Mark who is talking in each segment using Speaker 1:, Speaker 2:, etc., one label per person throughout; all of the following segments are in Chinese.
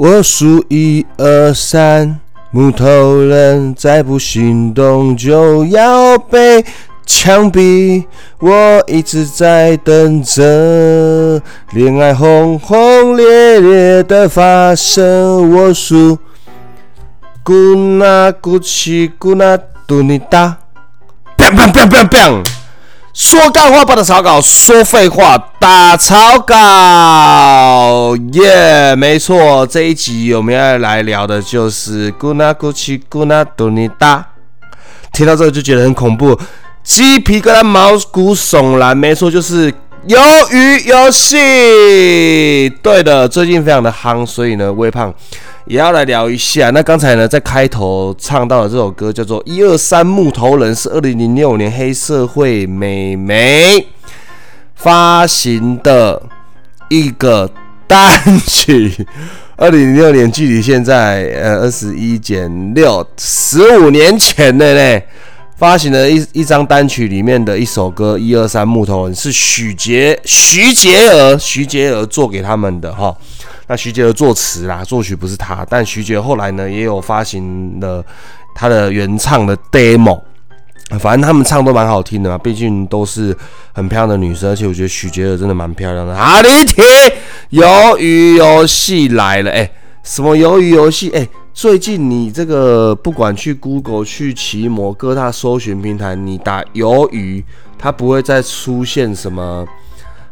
Speaker 1: 我数一二三，木头人再不行动就要被枪毙。我一直在等着恋爱轰轰烈烈的发生。我数，咕那咕奇咕那嘟你哒，bang bang bang bang bang。说干话不打草稿，说废话打草稿。耶，没错，这一集我们要来聊的就是咕那咕奇咕那嘟尼哒。听到这个就觉得很恐怖，鸡皮疙瘩毛骨悚然。没错，就是鱿鱼游戏。对的，最近非常的夯，所以呢，微胖。也要来聊一下。那刚才呢，在开头唱到的这首歌叫做《一二三木头人》，是二零零六年黑社会美眉发行的一个单曲。二零零六年距离现在呃二十一减六十五年前的呢，发行的一一张单曲里面的一首歌《一二三木头人》是许杰徐杰儿徐杰儿做给他们的哈。那徐杰的作词啦，作曲不是他，但徐杰后来呢也有发行了他的原唱的 demo，反正他们唱都蛮好听的嘛，毕竟都是很漂亮的女生，而且我觉得徐杰的真的蛮漂亮的。好，李铁，鱿鱼游戏来了，哎，什么鱿鱼游戏？哎，最近你这个不管去 Google、去奇摩各大搜寻平台，你打鱿鱼，它不会再出现什么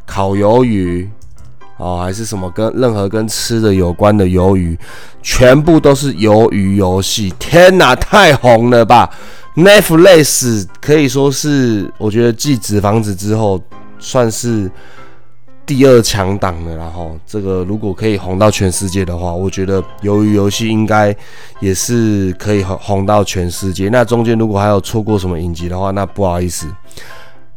Speaker 1: 烤鱿鱼。哦，还是什么跟任何跟吃的有关的鱿鱼，全部都是鱿鱼游戏。天哪，太红了吧！Netflix 可以说是我觉得继《纸房子》之后算是第二强档的。然后这个如果可以红到全世界的话，我觉得鱿鱼游戏应该也是可以红红到全世界。那中间如果还有错过什么影集的话，那不好意思。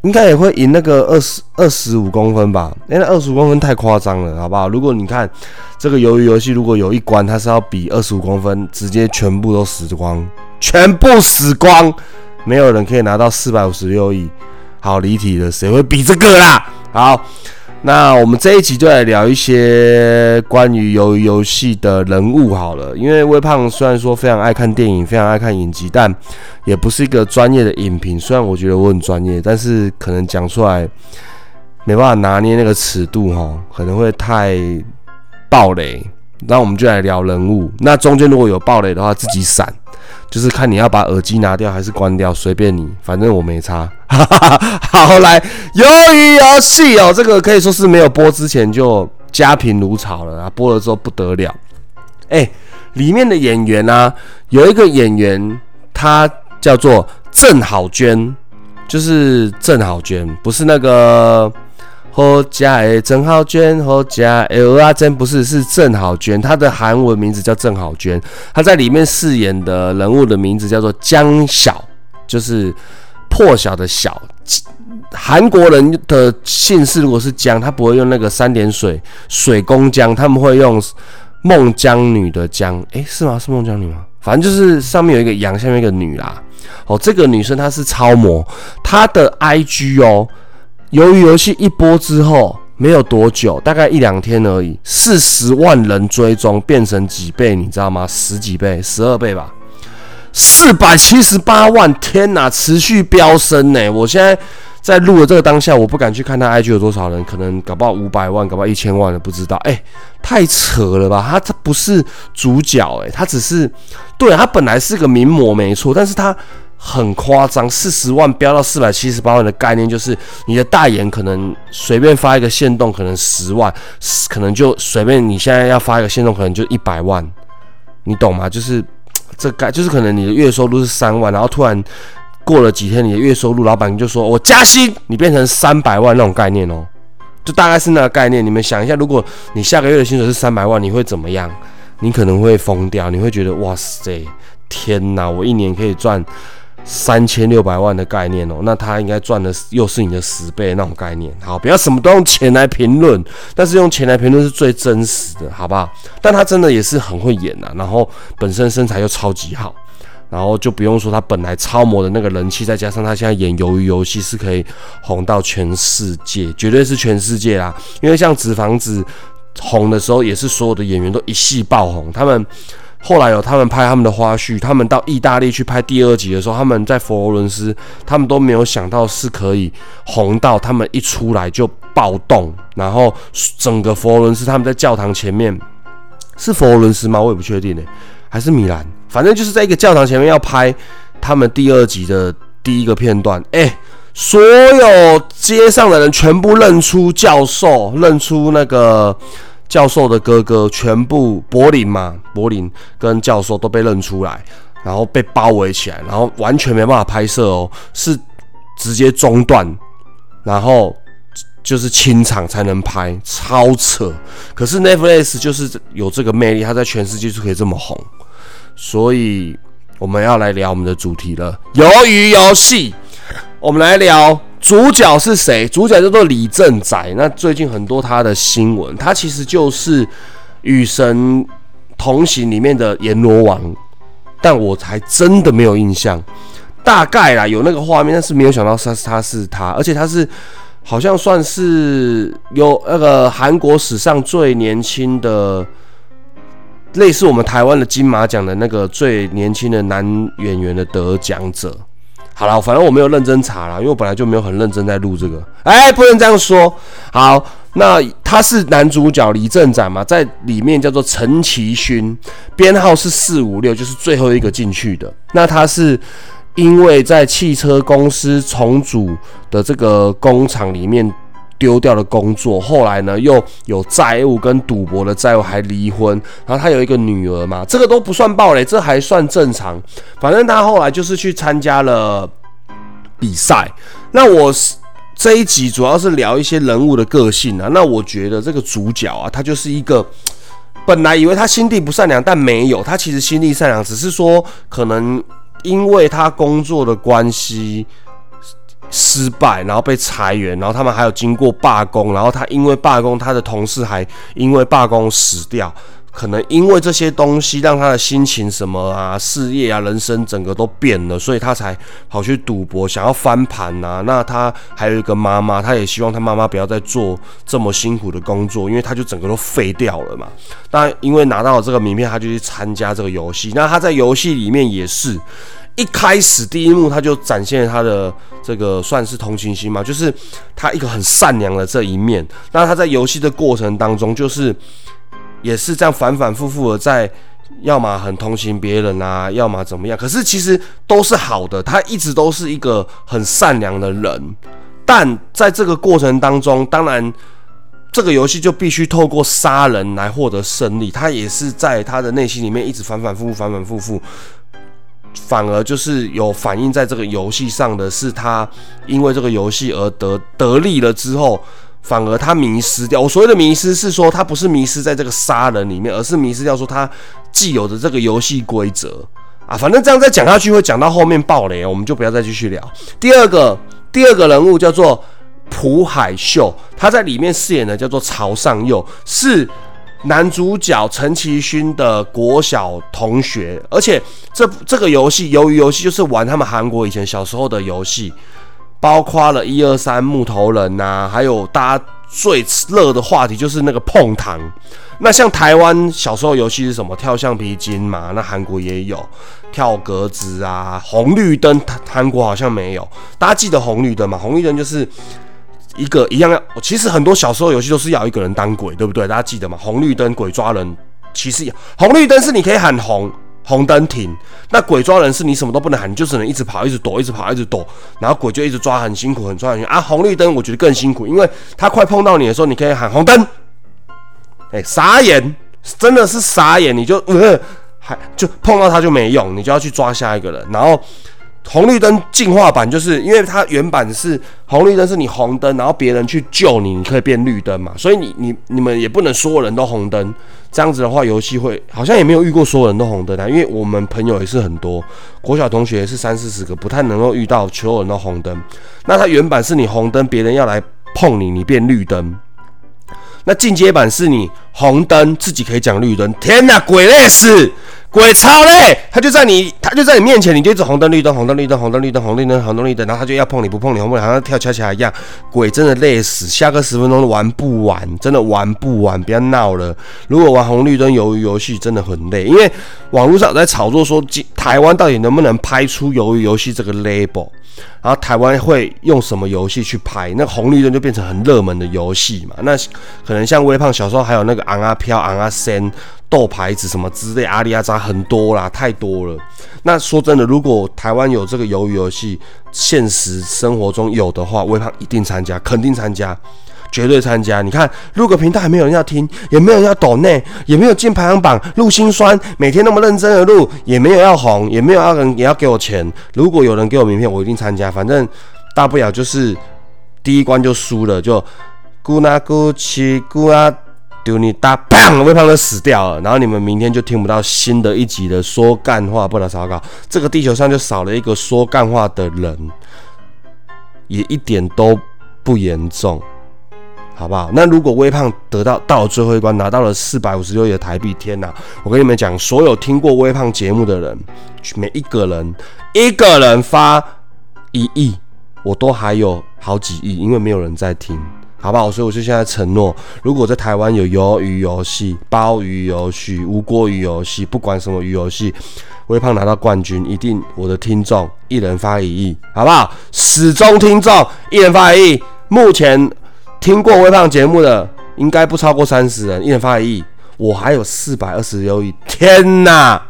Speaker 1: 应该也会赢那个二十二十五公分吧？因为二十五公分太夸张了，好不好？如果你看这个鱿鱼游戏，如果有一关它是要比二十五公分，直接全部都死光，全部死光，没有人可以拿到四百五十六亿。好离题了，谁会比这个啦？好。那我们这一集就来聊一些关于游游戏的人物好了，因为微胖虽然说非常爱看电影，非常爱看影集，但也不是一个专业的影评。虽然我觉得我很专业，但是可能讲出来没办法拿捏那个尺度哈，可能会太暴雷。那我们就来聊人物。那中间如果有暴雷的话，自己闪。就是看你要把耳机拿掉还是关掉，随便你，反正我没差。好，来鱿鱼游戏哦，这个可以说是没有播之前就家贫如潮了啊，播了之后不得了。哎，里面的演员呢，有一个演员，他叫做郑好娟，就是郑好娟，不是那个。何家诶，郑浩娟，何家诶，啊，真不是是郑好娟，她的韩文名字叫郑好娟，她在里面饰演的人物的名字叫做江晓，就是破晓的晓。韩国人的姓氏如果是江，他不会用那个三点水水宫江，他们会用孟姜女的姜，诶，是吗？是孟姜女吗？反正就是上面有一个羊，下面一个女啦。哦，这个女生她是超模，她的 IG 哦。由于游戏一播之后没有多久，大概一两天而已，四十万人追踪变成几倍，你知道吗？十几倍，十二倍吧，四百七十八万！天哪，持续飙升呢！我现在在录的这个当下，我不敢去看他 IG 有多少人，可能搞不好五百万，搞不好一千万了，不知道。哎，太扯了吧？他他不是主角，哎，他只是，对他本来是个名模，没错，但是他。很夸张，四十万飙到四百七十八万的概念，就是你的代言可能随便发一个限动，可能十万，可能就随便你现在要发一个限动，可能就一百万，你懂吗？就是这概，就是可能你的月收入是三万，然后突然过了几天，你的月收入，老板就说我加薪，你变成三百万那种概念哦，就大概是那个概念。你们想一下，如果你下个月的薪水是三百万，你会怎么样？你可能会疯掉，你会觉得哇塞，天哪，我一年可以赚。三千六百万的概念哦，那他应该赚的又是你的十倍那种概念。好，不要什么都用钱来评论，但是用钱来评论是最真实的，好不好？但他真的也是很会演呐，然后本身身材又超级好，然后就不用说他本来超模的那个人气，再加上他现在演鱿鱼游戏是可以红到全世界，绝对是全世界啦。因为像纸房子。红的时候，也是所有的演员都一系爆红。他们后来有他们拍他们的花絮，他们到意大利去拍第二集的时候，他们在佛罗伦斯，他们都没有想到是可以红到他们一出来就暴动，然后整个佛罗伦斯他们在教堂前面是佛罗伦斯吗？我也不确定呢，还是米兰？反正就是在一个教堂前面要拍他们第二集的第一个片段，哎。所有街上的人全部认出教授，认出那个教授的哥哥，全部柏林嘛，柏林跟教授都被认出来，然后被包围起来，然后完全没办法拍摄哦，是直接中断，然后就是清场才能拍，超扯。可是 Netflix 就是有这个魅力，它在全世界就可以这么红，所以我们要来聊我们的主题了，鱿鱼游戏。我们来聊主角是谁？主角叫做李正宰。那最近很多他的新闻，他其实就是《与神同行》里面的阎罗王，但我还真的没有印象。大概啦，有那个画面，但是没有想到他是他是他，而且他是好像算是有那个韩国史上最年轻的，类似我们台湾的金马奖的那个最年轻的男演员的得奖者。好了，反正我没有认真查了，因为我本来就没有很认真在录这个。哎，不能这样说。好，那他是男主角李正展嘛，在里面叫做陈其勋，编号是四五六，就是最后一个进去的。那他是因为在汽车公司重组的这个工厂里面。丢掉了工作，后来呢又有债务跟赌博的债务，还离婚。然后他有一个女儿嘛，这个都不算暴雷，这还算正常。反正他后来就是去参加了比赛。那我这一集主要是聊一些人物的个性啊。那我觉得这个主角啊，他就是一个本来以为他心地不善良，但没有，他其实心地善良，只是说可能因为他工作的关系。失败，然后被裁员，然后他们还有经过罢工，然后他因为罢工，他的同事还因为罢工死掉，可能因为这些东西让他的心情什么啊，事业啊，人生整个都变了，所以他才跑去赌博，想要翻盘呐。那他还有一个妈妈，他也希望他妈妈不要再做这么辛苦的工作，因为他就整个都废掉了嘛。那因为拿到了这个名片，他就去参加这个游戏。那他在游戏里面也是。一开始第一幕他就展现他的这个算是同情心嘛，就是他一个很善良的这一面。那他在游戏的过程当中，就是也是这样反反复复的在，要么很同情别人啊，要么怎么样。可是其实都是好的，他一直都是一个很善良的人。但在这个过程当中，当然这个游戏就必须透过杀人来获得胜利。他也是在他的内心里面一直反反复复，反反复复。反而就是有反映在这个游戏上的是他因为这个游戏而得得利了之后，反而他迷失掉。我所谓的迷失是说他不是迷失在这个杀人里面，而是迷失掉说他既有的这个游戏规则啊。反正这样再讲下去会讲到后面爆雷，我们就不要再继续聊。第二个第二个人物叫做朴海秀，他在里面饰演的叫做朝尚佑，是。男主角陈其勋的国小同学，而且这这个游戏由于游戏就是玩他们韩国以前小时候的游戏，包括了一二三木头人呐，还有大家最热的话题就是那个碰糖。那像台湾小时候游戏是什么？跳橡皮筋嘛。那韩国也有跳格子啊，红绿灯，韩国好像没有。大家记得红绿灯吗？红绿灯就是。一个一样要，其实很多小时候游戏都是要一个人当鬼，对不对？大家记得吗？红绿灯鬼抓人，其实红绿灯是你可以喊红红灯停，那鬼抓人是你什么都不能喊，你就只能一直跑，一直躲，一直跑，一直躲，然后鬼就一直抓，很辛苦，很抓很啊。红绿灯我觉得更辛苦，因为他快碰到你的时候，你可以喊红灯，哎，傻眼，真的是傻眼，你就呃，还就碰到他就没用，你就要去抓下一个人，然后。红绿灯进化版就是因为它原版是红绿灯，是你红灯，然后别人去救你，你可以变绿灯嘛。所以你你你们也不能所有人都红灯，这样子的话游戏会好像也没有遇过所有人都红灯啊。因为我们朋友也是很多，国小同学也是三四十个，不太能够遇到所有人都红灯。那它原版是你红灯，别人要来碰你，你变绿灯。那进阶版是你红灯，自己可以讲绿灯。天哪，鬼累死！鬼超累，他就在你，他就在你面前，你就一直红灯绿灯，红灯绿灯，红灯绿灯，红绿灯，红灯绿灯，然后他就要碰你不碰你，红不好像跳恰恰一样。鬼真的累死，下个十分钟都玩不完，真的玩不完，不要闹了。如果玩红绿灯鱿鱼游戏真的很累，因为网络上在炒作说，台湾到底能不能拍出鱿鱼游戏这个 label，然后台湾会用什么游戏去拍？那红绿灯就变成很热门的游戏嘛。那可能像微胖小时候还有那个昂啊飘昂啊森。斗牌子什么之类，阿里阿扎很多啦，太多了。那说真的，如果台湾有这个鱿鱼游戏，现实生活中有的话，微胖一定参加，肯定参加，绝对参加。你看，录个频道还没有人要听，也没有人要抖内，也没有进排行榜，录心酸，每天那么认真的录，也没有要红，也没有要人也要给我钱。如果有人给我名片，我一定参加。反正大不了就是第一关就输了，就咕啦咕七咕啦。丢你大，胖！微胖就死掉了，然后你们明天就听不到新的一集的说干话，不能烧稿。这个地球上就少了一个说干话的人，也一点都不严重，好不好？那如果微胖得到到了最后一关，拿到了四百五十六亿的台币，天哪！我跟你们讲，所有听过微胖节目的人，每一个人一个人发一亿，我都还有好几亿，因为没有人在听。好不好？所以我就现在承诺，如果在台湾有鱿鱼游戏、鲍鱼游戏、无锅鱼游戏，不管什么鱼游戏，微胖拿到冠军，一定我的听众一人发一亿，好不好？始终听众一人发一亿。目前听过微胖节目的应该不超过三十人，一人发一亿。我还有四百二十六亿，天哪，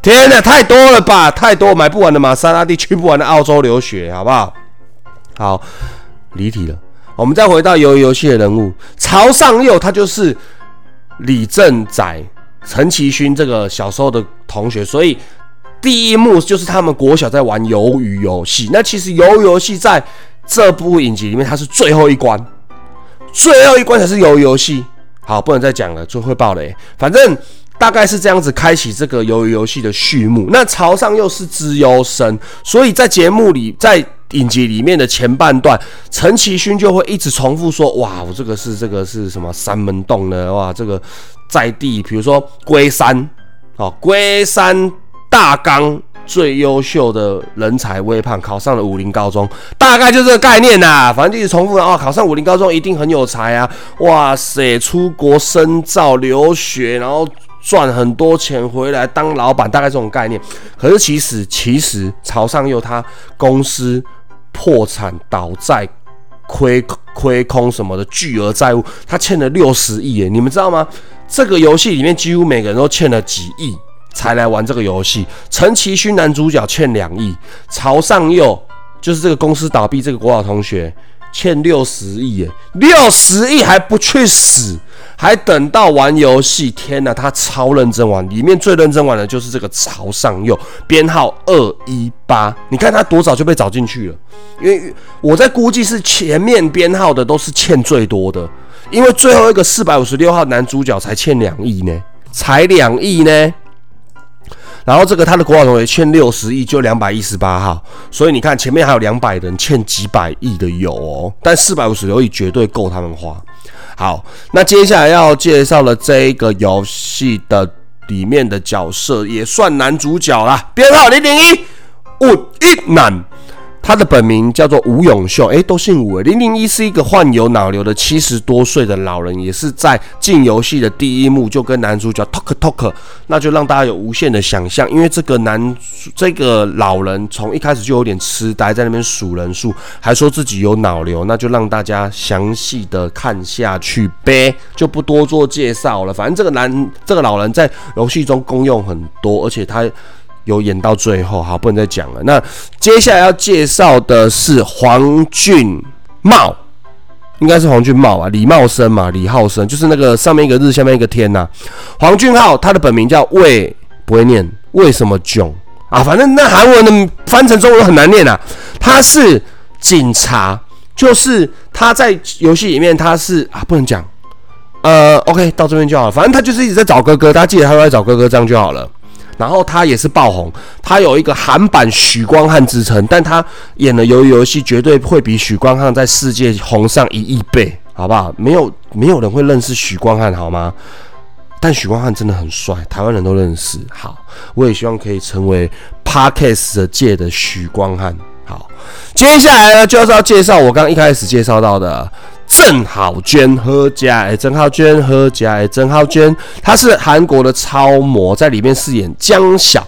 Speaker 1: 天哪，太多了吧？太多，买不完的玛莎拉蒂，去不完的澳洲留学，好不好？好，离题了。我们再回到鱿鱼游戏的人物曹尚佑，他就是李正宰、陈其勋这个小时候的同学，所以第一幕就是他们国小在玩鱿鱼游戏。那其实鱿鱼游戏在这部影集里面，它是最后一关，最后一关才是鱿鱼游戏。好，不能再讲了，就会爆雷。反正大概是这样子开启这个鱿鱼游戏的序幕。那朝上又是资优生，所以在节目里在。影集里面的前半段，陈其勋就会一直重复说：“哇，我这个是这个是什么三门洞呢？哇，这个在地，比如说龟山，哦，龟山大纲最优秀的人才微胖考上了武林高中，大概就这个概念呐。反正一直重复啊，考上武林高中一定很有才啊！哇塞，出国深造留学，然后。”赚很多钱回来当老板，大概这种概念。可是其实，其实曹尚佑他公司破产倒债、亏亏空什么的巨额债务，他欠了六十亿耶！你们知道吗？这个游戏里面几乎每个人都欠了几亿才来玩这个游戏。陈其勋男主角欠两亿，朝尚佑就是这个公司倒闭这个国小同学欠六十亿耶！六十亿还不去死！还等到玩游戏，天哪，他超认真玩，里面最认真玩的就是这个朝尚佑，编号二一八。你看他多早就被找进去了，因为我在估计是前面编号的都是欠最多的，因为最后一个四百五十六号男主角才欠两亿呢，才两亿呢。然后这个他的国宝同学欠六十亿，就两百一十八号，所以你看前面还有两百人欠几百亿的有哦，但四百五十六亿绝对够他们花。好，那接下来要介绍的这一个游戏的里面的角色也算男主角啦，编号零零一，五一男。他的本名叫做吴永秀，诶，都姓吴。零零一是一个患有脑瘤的七十多岁的老人，也是在进游戏的第一幕就跟男主角 talk talk，那就让大家有无限的想象。因为这个男这个老人从一开始就有点痴呆，在那边数人数，还说自己有脑瘤，那就让大家详细的看下去呗，就不多做介绍了。反正这个男这个老人在游戏中功用很多，而且他。有演到最后，好，不能再讲了。那接下来要介绍的是黄俊茂，应该是黄俊茂啊，李茂生嘛，李浩生，就是那个上面一个日，下面一个天呐。黄俊浩，他的本名叫魏，不会念，为什么囧啊？反正那韩文的翻成中文很难念啊。他是警察，就是他在游戏里面他是啊，不能讲。呃，OK，到这边就好了。反正他就是一直在找哥哥，大家记得他都在找哥哥，这样就好了。然后他也是爆红，他有一个韩版许光汉之称，但他演的鱿鱼游戏绝对会比许光汉在世界红上一亿倍，好不好？没有没有人会认识许光汉，好吗？但许光汉真的很帅，台湾人都认识。好，我也希望可以成为 Parkes 界的许光汉。好，接下来呢就是要介绍我刚一开始介绍到的郑好娟和家哎，郑好娟和家哎，郑好娟，她是韩国的超模，在里面饰演江晓，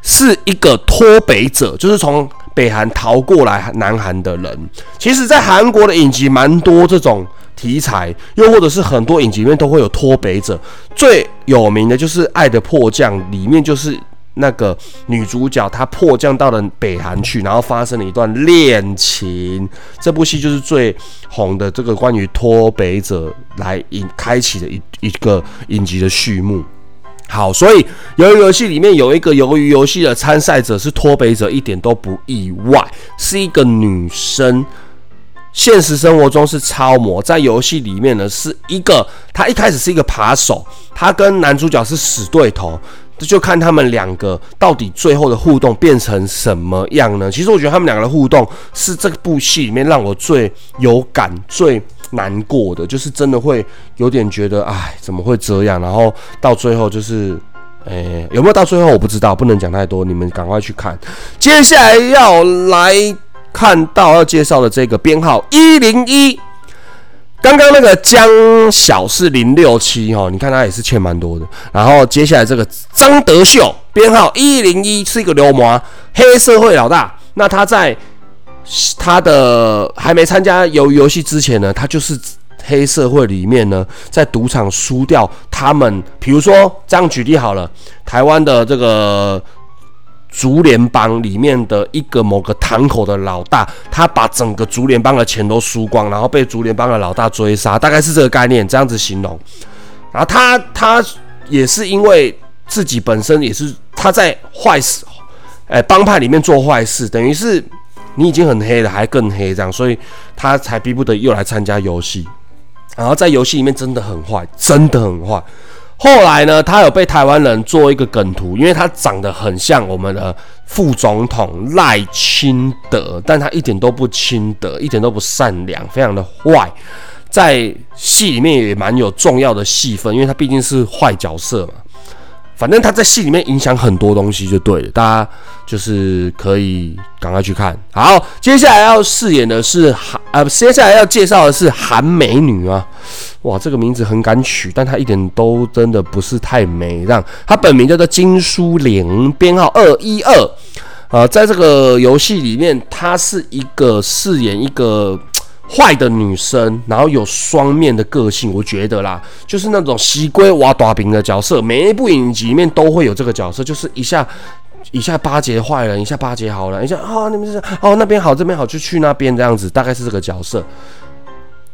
Speaker 1: 是一个脱北者，就是从北韩逃过来南韩的人。其实，在韩国的影集蛮多这种。题材，又或者是很多影集里面都会有脱北者，最有名的就是《爱的迫降》，里面就是那个女主角她迫降到了北韩去，然后发生了一段恋情。这部戏就是最红的这个关于脱北者来引开启的一一个影集的序幕。好，所以鱿鱼游戏里面有一个鱿鱼游戏的参赛者是脱北者，一点都不意外，是一个女生。现实生活中是超模，在游戏里面呢是一个，她一开始是一个扒手，她跟男主角是死对头，这就看他们两个到底最后的互动变成什么样呢？其实我觉得他们两个的互动是这部戏里面让我最有感、最难过的，就是真的会有点觉得，哎，怎么会这样？然后到最后就是，哎，有没有到最后我不知道，不能讲太多，你们赶快去看。接下来要来。看到要介绍的这个编号一零一，刚刚那个江小是零六七哈，你看他也是欠蛮多的。然后接下来这个张德秀编号一零一是一个流氓黑社会老大。那他在他的还没参加游游戏之前呢，他就是黑社会里面呢，在赌场输掉他们。比如说这样举例好了，台湾的这个。竹联帮里面的一个某个堂口的老大，他把整个竹联帮的钱都输光，然后被竹联帮的老大追杀，大概是这个概念，这样子形容。然后他他也是因为自己本身也是他在坏事，哎，帮派里面做坏事，等于是你已经很黑了，还更黑这样，所以他才逼不得已又来参加游戏。然后在游戏里面真的很坏，真的很坏。后来呢，他有被台湾人做一个梗图，因为他长得很像我们的副总统赖清德，但他一点都不清德，一点都不善良，非常的坏，在戏里面也蛮有重要的戏份，因为他毕竟是坏角色嘛。反正他在戏里面影响很多东西就对了，大家就是可以赶快去看。好，接下来要饰演的是韩，呃，接下来要介绍的是韩美女啊。哇，这个名字很敢取，但她一点都真的不是太美。让她本名叫做金淑玲，编号二一二。啊，在这个游戏里面，她是一个饰演一个。坏的女生，然后有双面的个性，我觉得啦，就是那种西龟挖大饼的角色，每一部影集里面都会有这个角色，就是一下一下巴结坏人，一下巴结好人，一下啊你们是哦那边好这边好就去那边这样子，大概是这个角色。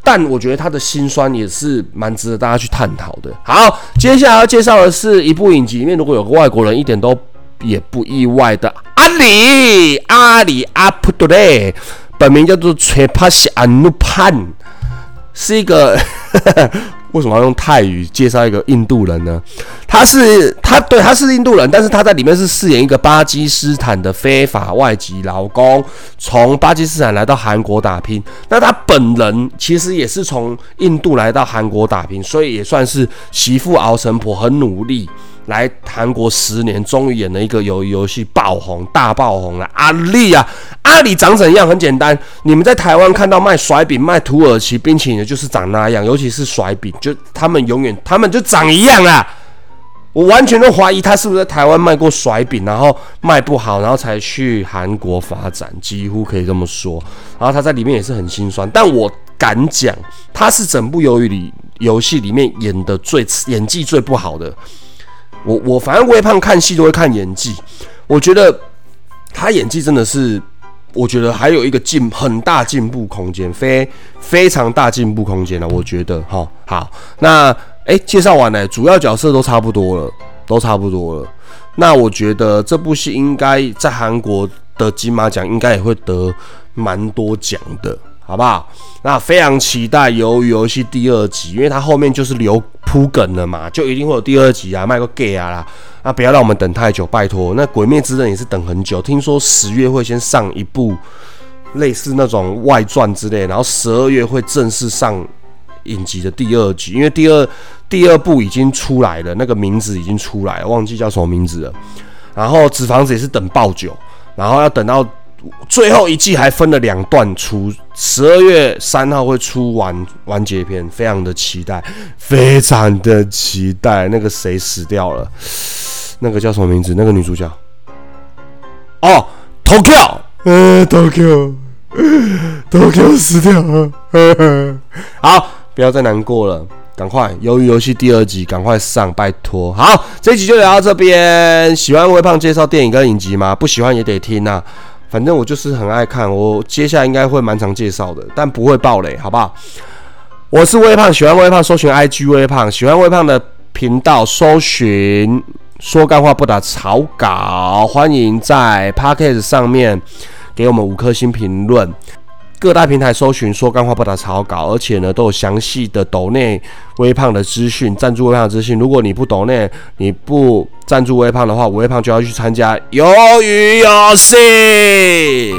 Speaker 1: 但我觉得他的心酸也是蛮值得大家去探讨的。好，接下来要介绍的是一部影集里面，如果有个外国人，一点都也不意外的阿里阿里阿普多雷。本名叫做崔帕西安努潘，是一个 为什么要用泰语介绍一个印度人呢？他是他对他是印度人，但是他在里面是饰演一个巴基斯坦的非法外籍劳工，从巴基斯坦来到韩国打拼。那他本人其实也是从印度来到韩国打拼，所以也算是媳妇熬成婆，很努力。来韩国十年，终于演了一个游游戏爆红，大爆红了。阿里啊，阿里长怎样？很简单，你们在台湾看到卖甩饼、卖土耳其冰淇淋的，就是长那样。尤其是甩饼，就他们永远，他们就长一样啊。我完全都怀疑他是不是在台湾卖过甩饼，然后卖不好，然后才去韩国发展，几乎可以这么说。然后他在里面也是很心酸，但我敢讲，他是整部鱿鱼里游戏里面演的最演技最不好的。我我反正微胖看戏都会看演技，我觉得他演技真的是，我觉得还有一个进很大进步空间，非非常大进步空间了。我觉得哈好，那哎介绍完了，主要角色都差不多了，都差不多了。那我觉得这部戏应该在韩国的金马奖应该也会得蛮多奖的。好不好？那非常期待《鱿鱼游戏》第二集，因为它后面就是留铺梗了嘛，就一定会有第二集啊，卖个 gay 啊啦！那，不要让我们等太久，拜托。那《鬼灭之刃》也是等很久，听说十月会先上一部类似那种外传之类，然后十二月会正式上影集的第二集，因为第二第二部已经出来了，那个名字已经出来了，忘记叫什么名字了。然后纸房子也是等爆久，然后要等到最后一季还分了两段出，十二月三号会出完完结篇，非常的期待，非常的期待。那个谁死掉了？那个叫什么名字？那个女主角？哦，Tokyo，呃，Tokyo，Tokyo 死掉了。好，不要再难过了。赶快，鱿鱼游戏第二集，赶快上，拜托。好，这集就聊到这边。喜欢微胖介绍电影跟影集吗？不喜欢也得听啊。反正我就是很爱看，我接下来应该会蛮常介绍的，但不会爆雷，好不好？我是微胖，喜欢微胖搜寻 IG 微胖，喜欢微胖的频道搜寻说干话不打草稿，欢迎在 Podcast 上面给我们五颗星评论。各大平台搜寻说干话不打草稿，而且呢都有详细的抖内微胖的资讯，赞助微胖的资讯。如果你不抖内，你不赞助微胖的话，微胖就要去参加鱿鱼游戏。